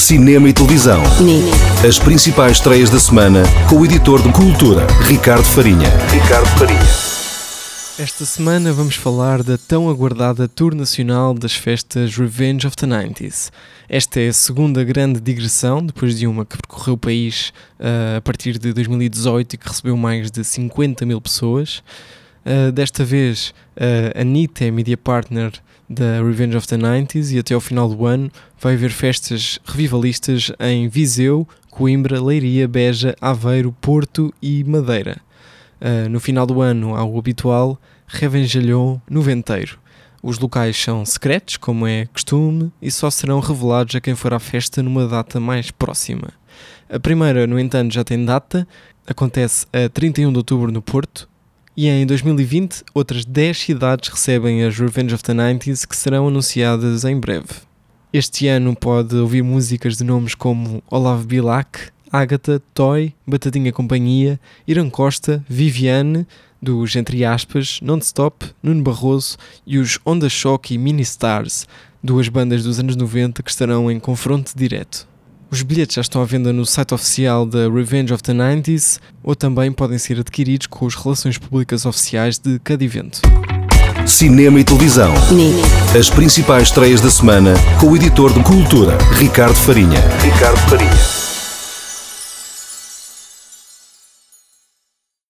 cinema e televisão. Nini. As principais estreias da semana com o editor de cultura, Ricardo Farinha. Ricardo Farinha. Esta semana vamos falar da tão aguardada Tour Nacional das festas Revenge of the 90s. Esta é a segunda grande digressão, depois de uma que percorreu o país uh, a partir de 2018 e que recebeu mais de 50 mil pessoas. Uh, desta vez, uh, a Anitta é media partner da Revenge of the 90s e até ao final do ano vai haver festas revivalistas em Viseu, Coimbra, Leiria, Beja, Aveiro, Porto e Madeira. Uh, no final do ano há o habitual Revenjalhon Noventeiro. Os locais são secretos, como é costume, e só serão revelados a quem for à festa numa data mais próxima. A primeira, no entanto, já tem data, acontece a 31 de outubro no Porto, e em 2020, outras 10 cidades recebem as Revenge of the 90s que serão anunciadas em breve. Este ano pode ouvir músicas de nomes como Olav Bilac, Agatha, Toy, Batatinha Companhia, Irã Costa, Viviane, dos entre aspas, Non-Stop, Nuno Barroso e os Onda Shock e Mini Stars, duas bandas dos anos 90 que estarão em confronto direto. Os bilhetes já estão à venda no site oficial da Revenge of the 90s ou também podem ser adquiridos com as relações públicas oficiais de cada evento. Cinema e televisão. As principais estreias da semana com o editor de cultura, Ricardo Farinha. Ricardo Farinha.